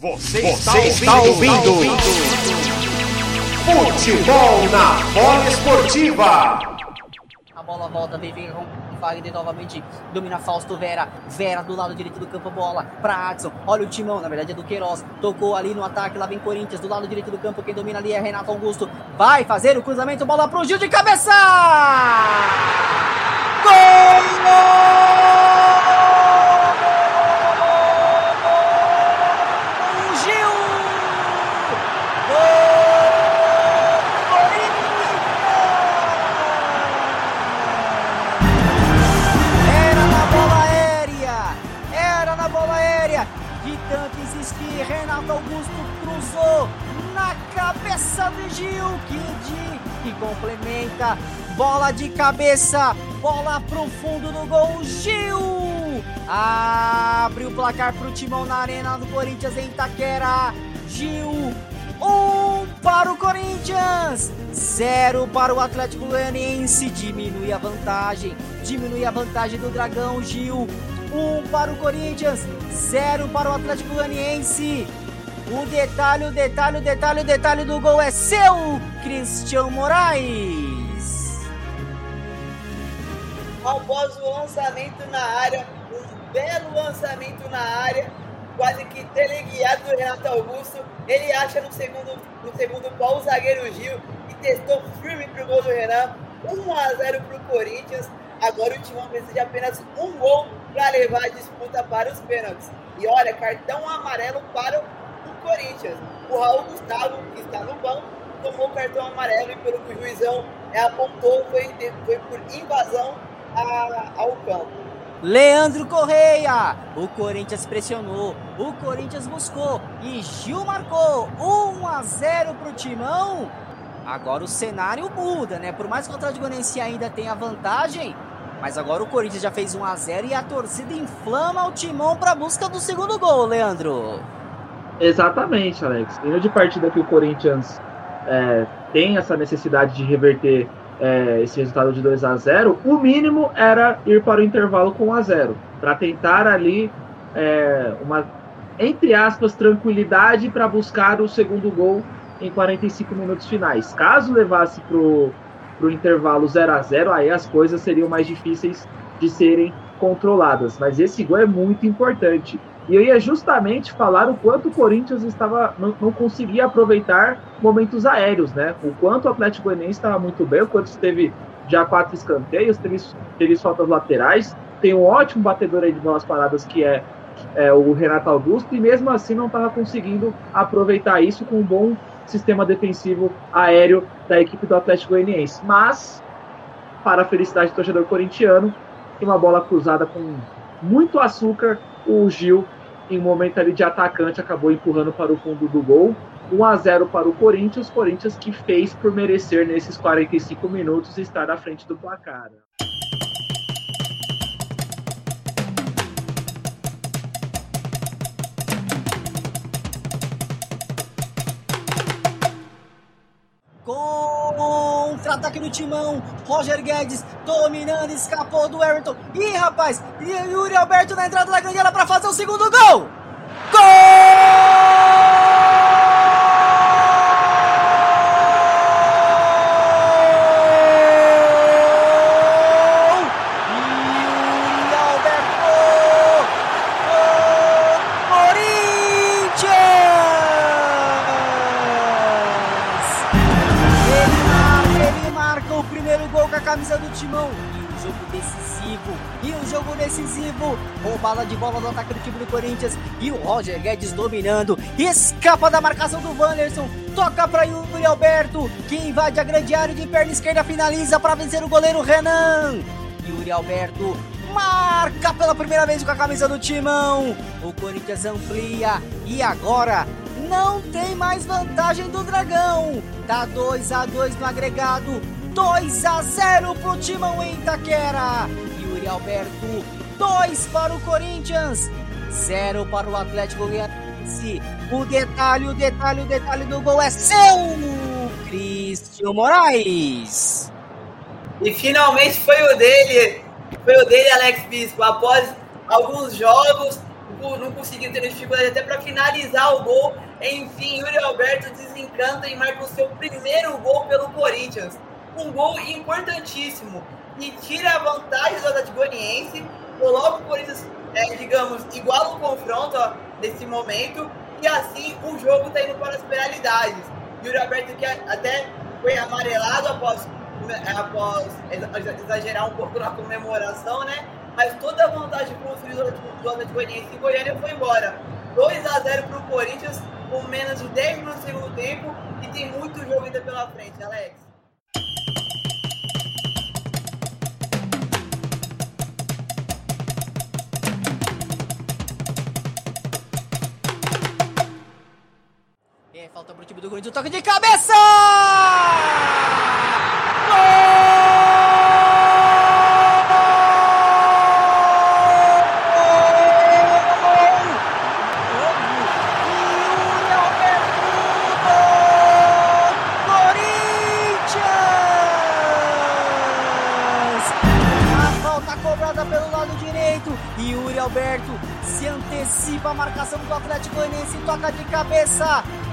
Você, Você está, ouvindo, está ouvindo. Futebol na bola esportiva. A bola volta, vem, vem com Wagner novamente. Domina Fausto Vera. Vera do lado direito do campo, bola para Adson. Olha o timão, na verdade é do Queiroz. Tocou ali no ataque, lá vem Corinthians. Do lado direito do campo, quem domina ali é Renato Augusto. Vai fazer o cruzamento, bola pro Gil de cabeça! Gol! Que complementa, bola de cabeça, bola pro fundo do gol, Gil! Abre o placar pro Timão na Arena do Corinthians em Itaquera, Gil, um para o Corinthians, zero para o Atlético Goianiense, diminui a vantagem, diminui a vantagem do Dragão, Gil, um para o Corinthians, zero para o Atlético Goianiense. O detalhe, o detalhe, o detalhe, o detalhe do gol é seu, Cristian Moraes. Após o lançamento na área, um belo lançamento na área, quase que teleguiado do Renato Augusto, ele acha no segundo, no segundo pau o zagueiro Gil e testou firme pro gol do Renan. 1 a 0 pro Corinthians. Agora o Timão precisa de apenas um gol para levar a disputa para os pênaltis. E olha, cartão amarelo para o Corinthians. O Raul Gustavo, que está no banco, tomou cartão amarelo e pelo que o juizão apontou, foi, foi por invasão a, ao campo. Leandro Correia, o Corinthians pressionou, o Corinthians buscou e Gil marcou 1 a 0 para o Timão. Agora o cenário muda, né? Por mais que o Atlético Goianiense ainda tenha vantagem, mas agora o Corinthians já fez 1 a 0 e a torcida inflama o Timão para a busca do segundo gol, Leandro. Exatamente, Alex. Nível de partida que o Corinthians é, tem essa necessidade de reverter é, esse resultado de 2 a 0 o mínimo era ir para o intervalo com 1 a 0 para tentar ali é, uma, entre aspas, tranquilidade para buscar o segundo gol em 45 minutos finais. Caso levasse para o intervalo 0 a 0 aí as coisas seriam mais difíceis de serem controladas. Mas esse gol é muito importante. E eu ia justamente falar o quanto o Corinthians estava não, não conseguia aproveitar momentos aéreos, né? O quanto o Atlético Goianiense estava muito bem, o quanto teve já quatro escanteios, teve, teve faltas laterais, tem um ótimo batedor aí de bolas paradas que é, é o Renato Augusto, e mesmo assim não estava conseguindo aproveitar isso com um bom sistema defensivo aéreo da equipe do Atlético Goianiense. Mas, para a felicidade do torcedor corintiano, uma bola cruzada com muito açúcar, o Gil em um momento ali de atacante, acabou empurrando para o fundo do gol. 1 a 0 para o Corinthians, Corinthians que fez por merecer nesses 45 minutos estar na frente do placar. Contra-ataque do Timão. Roger Guedes dominando, escapou do Everton. Ih, rapaz, Yuri Alberto na entrada da grande área para fazer o segundo. Gol! Roubada de bola do ataque do time do Corinthians. E o Roger Guedes dominando. Escapa da marcação do Wanderson. Toca para Yuri Alberto. Que invade a grande área de perna esquerda. Finaliza para vencer o goleiro Renan. Yuri Alberto marca pela primeira vez com a camisa do Timão. O Corinthians amplia. E agora não tem mais vantagem do Dragão. Tá 2 a 2 no agregado. 2 a 0 pro Timão em Itaquera. Yuri Alberto, 2 para o Corinthians, 0 para o Atlético Goianiense. O detalhe, o detalhe, o detalhe do gol é seu, Cristian Moraes. E finalmente foi o dele, foi o dele, Alex Bispo. Após alguns jogos, não conseguindo ter dificuldade até para finalizar o gol. Enfim, Yuri Alberto desencanta e marca o seu primeiro gol pelo Corinthians. Um gol importantíssimo que tira a vantagem do Atlético Goianiense, coloca o Corinthians, é, digamos, igual o confronto nesse momento, e assim o jogo está indo para as penalidades. Yuri Alberto que até foi amarelado após, após exagerar um pouco na comemoração, né? Mas toda a vantagem construída do Atlético Goianiense em Goiânia foi embora. 2 a 0 para o Corinthians, com menos de 10 minutos no segundo tempo, e tem muito jogo ainda pela frente, Alex. Time do Corinthians, toque de cabeça!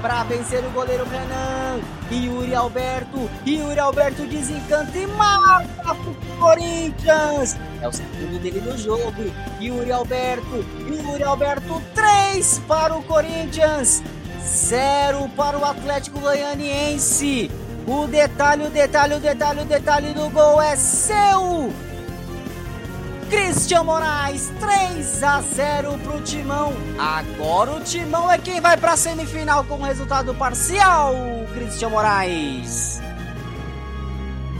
Para vencer o goleiro Renan. Yuri Alberto, Yuri Alberto desencanta e marca pro Corinthians. É o segundo dele no jogo. Yuri Alberto, Yuri Alberto, 3 para o Corinthians, 0 para o Atlético Goianiense. O detalhe, o detalhe, o detalhe, o detalhe do gol é seu. Christian Moraes, 3 a 0 pro Timão. Agora o Timão é quem vai pra semifinal com resultado parcial, Christian Moraes.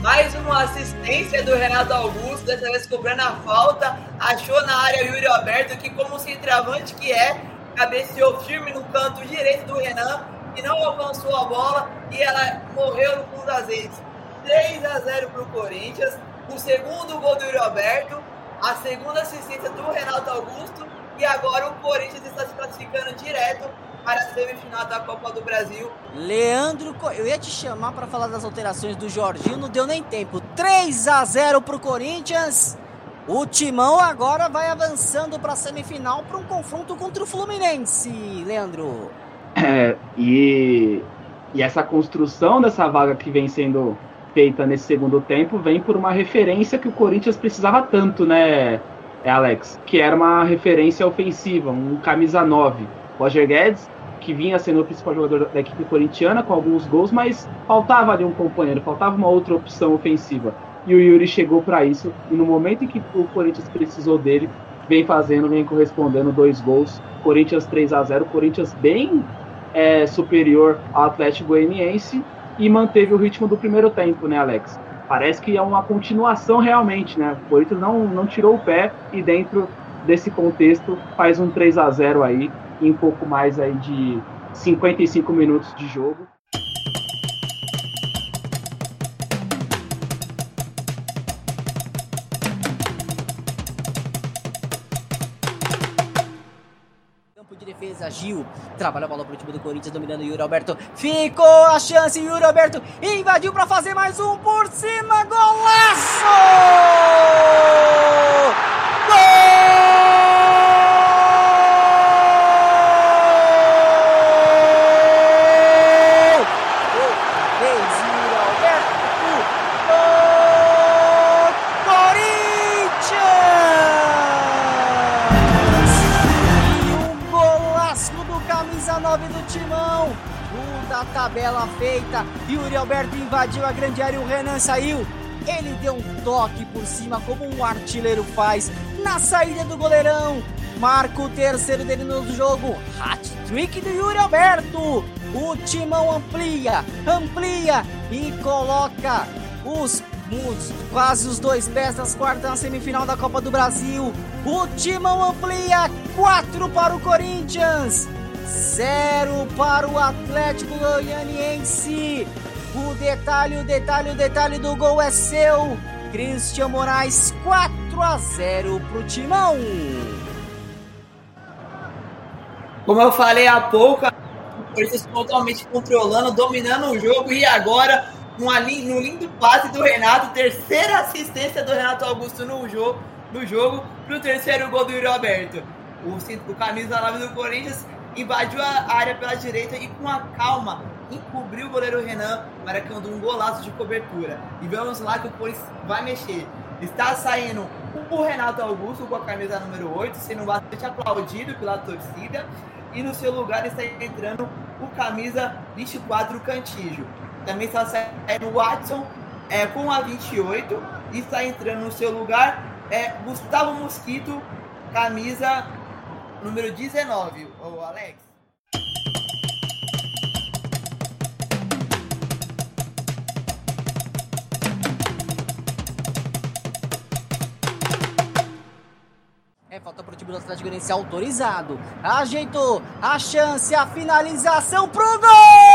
Mais uma assistência do Renato Augusto, dessa vez cobrando a falta. Achou na área Yuri Alberto, que como centroavante que é, cabeceou firme no canto direito do Renan, e não alcançou a bola, e ela morreu no fundo das redes. 3 a 0 pro Corinthians. O segundo gol do Yuri Alberto a segunda assistência do Renato Augusto e agora o Corinthians está se classificando direto para a semifinal da Copa do Brasil. Leandro, eu ia te chamar para falar das alterações do Jorginho, não deu nem tempo. 3 a 0 para o Corinthians. O Timão agora vai avançando para a semifinal para um confronto contra o Fluminense, Leandro. É, e, e essa construção dessa vaga que vem sendo feita nesse segundo tempo vem por uma referência que o Corinthians precisava tanto, né, Alex? Que era uma referência ofensiva, um camisa 9. Roger Guedes, que vinha sendo o principal jogador da equipe corintiana com alguns gols, mas faltava ali um companheiro, faltava uma outra opção ofensiva. E o Yuri chegou para isso, e no momento em que o Corinthians precisou dele, vem fazendo, vem correspondendo dois gols. Corinthians 3 a 0 Corinthians bem é, superior ao Atlético Goianiense e manteve o ritmo do primeiro tempo, né, Alex? Parece que é uma continuação realmente, né? O Corinthians não, não tirou o pé e dentro desse contexto faz um 3 a 0 aí em pouco mais aí de 55 minutos de jogo. Defesa, Gil. Trabalha a bola pro time do Corinthians, dominando Yuri Alberto. Ficou a chance, Yuri Alberto invadiu para fazer mais um por cima. Golaço! Tabela feita. Yuri Alberto invadiu a grande área e o Renan saiu. Ele deu um toque por cima, como um artilheiro faz, na saída do goleirão. Marca o terceiro dele no jogo. Hat-trick do Yuri Alberto. O timão amplia, amplia e coloca os, os quase os dois pés das quartas na semifinal da Copa do Brasil. O timão amplia 4 para o Corinthians. Zero para o Atlético Goianiense. O detalhe, o detalhe, o detalhe do gol é seu. Christian Moraes 4 a 0 para o Timão. Como eu falei há pouco, o Corinthians totalmente controlando, dominando o jogo e agora no lindo passe do Renato, terceira assistência do Renato Augusto no jogo, no jogo para o terceiro gol do Yuri Alberto. o, o camisa 9 do Corinthians invadiu a área pela direita e com a calma encobriu o goleiro Renan, marcando um golaço de cobertura. E vamos lá que o Corinthians vai mexer. Está saindo o Renato Augusto com a camisa número 8, sendo bastante aplaudido pela torcida. E no seu lugar está entrando o camisa 24 Cantígio. Também está saindo o Watson é, com a 28 e está entrando no seu lugar é Gustavo Mosquito, camisa número 19, o Alex. É, falta pro time do Atlético Goianiense autorizado. Ajeitou a chance, a finalização pro gol!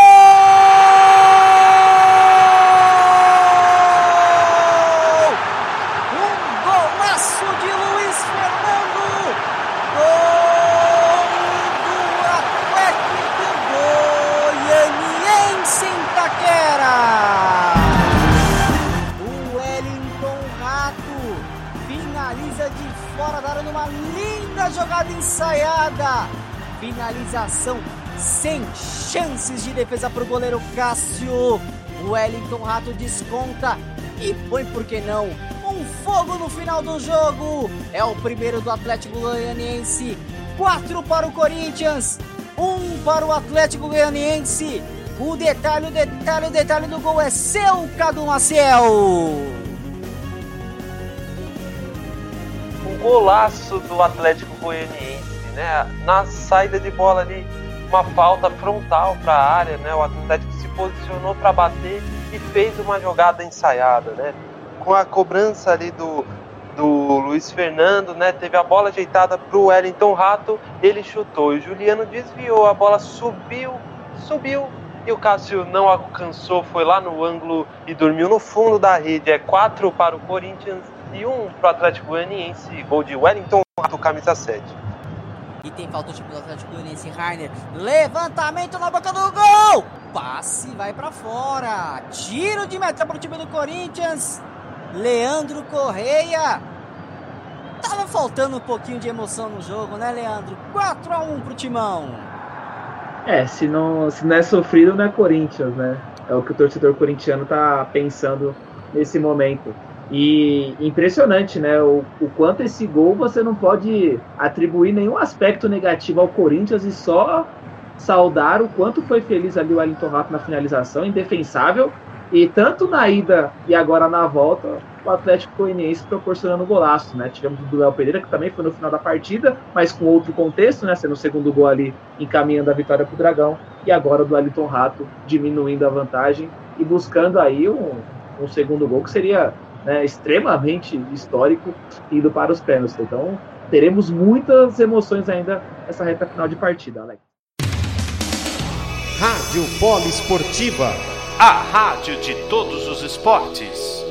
Finalização sem chances de defesa para o goleiro Cássio. Wellington Rato desconta e põe, por que não, um fogo no final do jogo. É o primeiro do Atlético Goianiense. Quatro para o Corinthians, um para o Atlético Goianiense. O detalhe, o detalhe, o detalhe do gol é seu, Cadu Maciel. golaço do Atlético Goianiense, né? Na saída de bola ali, uma falta frontal para a área, né? O Atlético se posicionou para bater e fez uma jogada ensaiada, né? Com a cobrança ali do, do Luiz Fernando, né? Teve a bola ajeitada para o Wellington Rato, ele chutou. E o Juliano desviou, a bola subiu, subiu. E o Cássio não alcançou, foi lá no ângulo e dormiu no fundo da rede. É 4 para o Corinthians e um para o Atlético Goianiense, gol de Wellington, do camisa 7. E tem falta o time do Atlético Goianiense, Rainer. Levantamento na boca do gol! Passe vai para fora. Tiro de meta para o time do Corinthians. Leandro Correia. Tava faltando um pouquinho de emoção no jogo, né, Leandro? 4 a 1 pro Timão. É, se não, se não é sofrido, não é Corinthians, né? É o que o torcedor corintiano tá pensando nesse momento. E impressionante, né? O, o, quanto esse gol você não pode atribuir nenhum aspecto negativo ao Corinthians e só saudar o quanto foi feliz ali o Wellington Rato na finalização, indefensável. E tanto na ida e agora na volta, o Atlético Goianiense proporcionando golaço, né? Tivemos o Léo Pereira, que também foi no final da partida, mas com outro contexto, né? Sendo o segundo gol ali encaminhando a vitória para o Dragão. E agora o do Wellington Rato diminuindo a vantagem e buscando aí um, um segundo gol que seria né, extremamente histórico, indo para os pênaltis. Então, teremos muitas emoções ainda nessa reta final de partida, Alex. Rádio Poliesportiva, a rádio de todos os esportes.